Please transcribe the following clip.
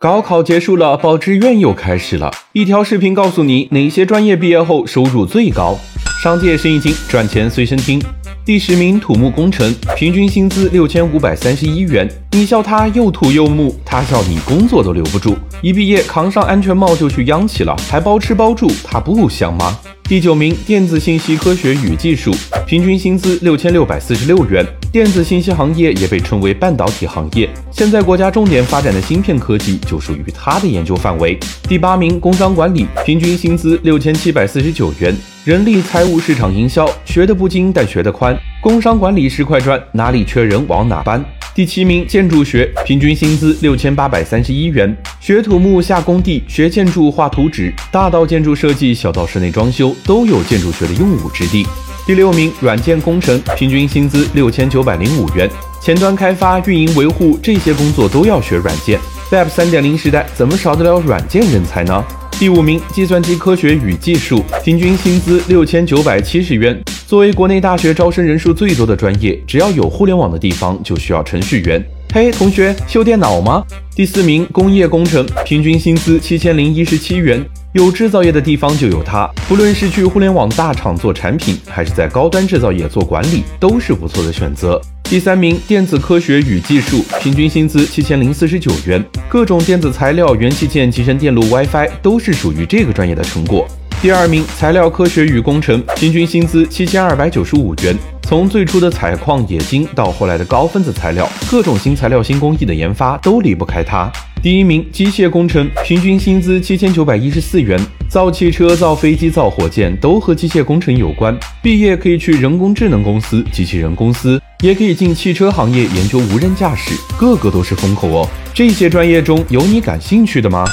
高考结束了，报志愿又开始了。一条视频告诉你哪些专业毕业后收入最高，商界生意经，赚钱随身听。第十名土木工程，平均薪资六千五百三十一元。你笑他又土又木，他笑你工作都留不住。一毕业扛上安全帽就去央企了，还包吃包住，他不香吗？第九名电子信息科学与技术，平均薪资六千六百四十六元。电子信息行业也被称为半导体行业，现在国家重点发展的芯片科技就属于它的研究范围。第八名工商管理，平均薪资六千七百四十九元。人力财务市场营销，学的不精但学得宽。工商管理是块砖，哪里缺人往哪搬。第七名建筑学，平均薪资六千八百三十一元。学土木下工地，学建筑画图纸，大到建筑设计，小到室内装修，都有建筑学的用武之地。第六名软件工程，平均薪资六千九百零五元。前端开发、运营维护这些工作都要学软件。Web 三点零时代，怎么少得了软件人才呢？第五名计算机科学与技术，平均薪资六千九百七十元。作为国内大学招生人数最多的专业，只要有互联网的地方就需要程序员。嘿，同学，修电脑吗？第四名工业工程，平均薪资七千零一十七元。有制造业的地方就有它，不论是去互联网大厂做产品，还是在高端制造业做管理，都是不错的选择。第三名，电子科学与技术，平均薪资七千零四十九元，各种电子材料、元器件、集成电路、WiFi 都是属于这个专业的成果。第二名，材料科学与工程，平均薪资七千二百九十五元。从最初的采矿冶金到后来的高分子材料，各种新材料新工艺的研发都离不开它。第一名，机械工程，平均薪资七千九百一十四元。造汽车、造飞机、造火箭都和机械工程有关。毕业可以去人工智能公司、机器人公司，也可以进汽车行业研究无人驾驶，个个都是风口哦。这些专业中有你感兴趣的吗？